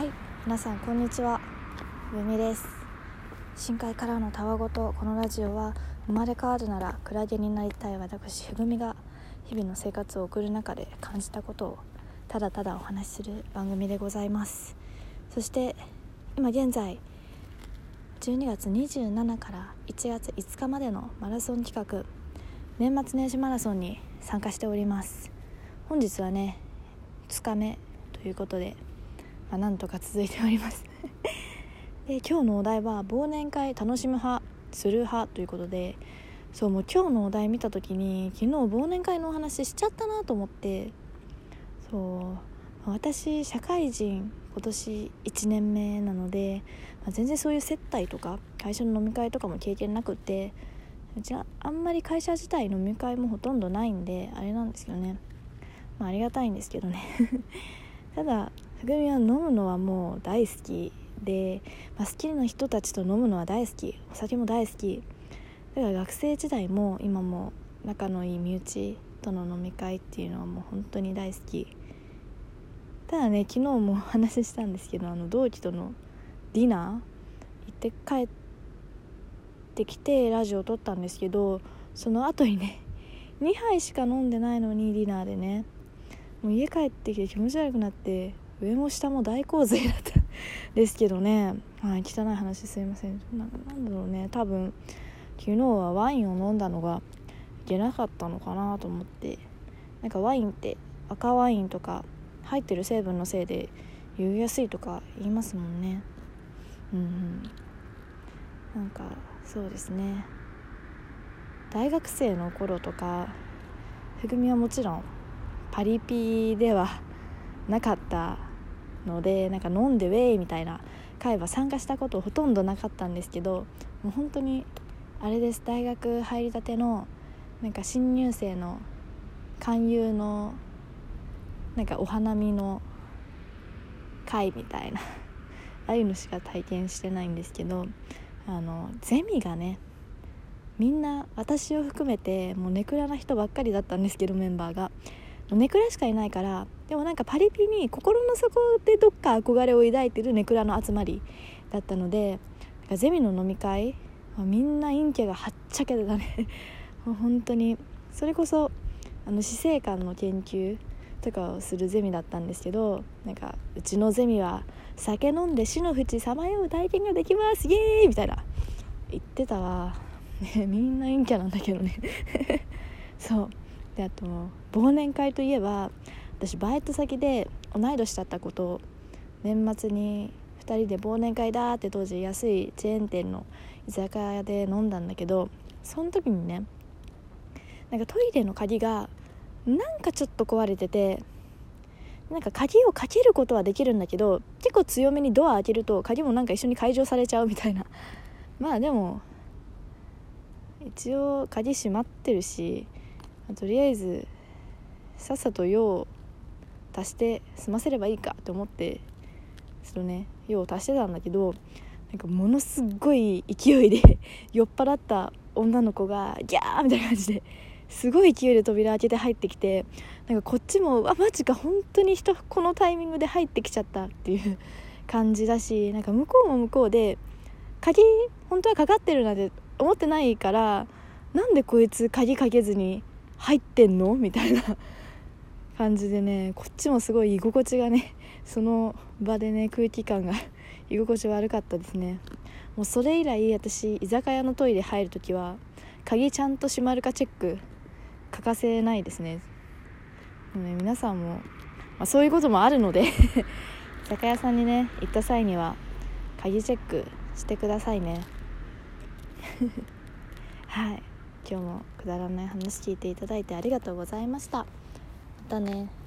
はい皆さんこんにちは。ゆみです。深海からのたわごとこのラジオは生まれ変わるならクラゲになりたい私ふぐみが日々の生活を送る中で感じたことをただただお話しする番組でございます。そして今現在12月27から1月5日までのマラソン企画年末年始マラソンに参加しております。本日はね2日目ということでまあ、なんとか続いております。で今日のお題は忘年会楽しむ派する派ということでそうもう今日のお題見た時に昨日忘年会のお話しちゃったなと思ってそう私社会人今年1年目なので、まあ、全然そういう接待とか会社の飲み会とかも経験なくってうちはあんまり会社自体飲み会もほとんどないんであれなんですよね。まあありがたいんですけどね。ただ匠は飲むのはもう大好きで、まあ、好きな人たちと飲むのは大好きお酒も大好き。だから学生時代も今も仲のいい身内との飲み会っていうのはもう本当に大好き。ただね昨日もお話ししたんですけどあの同期とのディナー行って帰ってきてラジオを撮ったんですけどその後にね2杯しか飲んでないのにディナーでねもう家帰ってきて気持ち悪くなって上も下も大洪水だったですけどね、はい、汚い話すいません。なんだろうね。多分昨日はワインを飲んだのがいけなかったのかなと思って。なんかワインって赤ワインとか入ってる成分のせいで酔いやすいとか言いますもんね。うんうん。なんかそうですね。大学生の頃とかふぐみはもちろんパリピではなかったのでなんか飲んでウェイみたいな会は参加したことほとんどなかったんですけどもう本当にあれです大学入りたてのなんか新入生の勧誘のなんかお花見の会みたいなああいうのしか体験してないんですけどあのゼミがねみんな私を含めてもうネクラな人ばっかりだったんですけどメンバーが。ネクラしかいないからでもなんかパリピに心の底でどっか憧れを抱いてるネクラの集まりだったのでゼミの飲み会みんな陰キャがはっちゃけてたね。も う本当に。それこそあの死生観の研究とかをするゼミだったんですけどなんかうちのゼミは酒飲んで死の淵さまよう体験ができます。イエーイ!みたいな。言ってたわ、ね、みんな陰キャなんだけどね。そう。であと忘年会といえば私バイト先で同い年だったことを年末に2人で忘年会だって当時安いチェーン店の居酒屋で飲んだんだけどその時にねなんかトイレの鍵がなんかちょっと壊れててなんか鍵をかけることはできるんだけど結構強めにドア開けると鍵もなんか一緒に解浄されちゃうみたいな。まあでも一応鍵閉まってるしとりあえずさっさと用を足して済ませればいいかって思ってそのね用を足してたんだけどなんかものすごい勢いで 酔っ払った女の子がギャーみたいな感じですごい勢いで扉開けて入ってきてなんかこっちもあマジか本当に人このタイミングで入ってきちゃったっていう感じだしなんか向こうも向こうで鍵本当はかかってるなんて思ってないからなんでこいつ鍵かけずに入ってんの？みたいな感じでねこっちもすごい居心地がね その場でね空気感が 居心地悪かったですね。もうそれ以来私居酒屋のトイレ入る時は鍵ちゃんと閉まるかチェック欠かせないですね。ね皆さんも、まあ、そういうこともあるので居酒屋さんにね行った際には鍵チェックしてくださいね。はい。今日もくだらない話聞いていただいてありがとうございました。またね。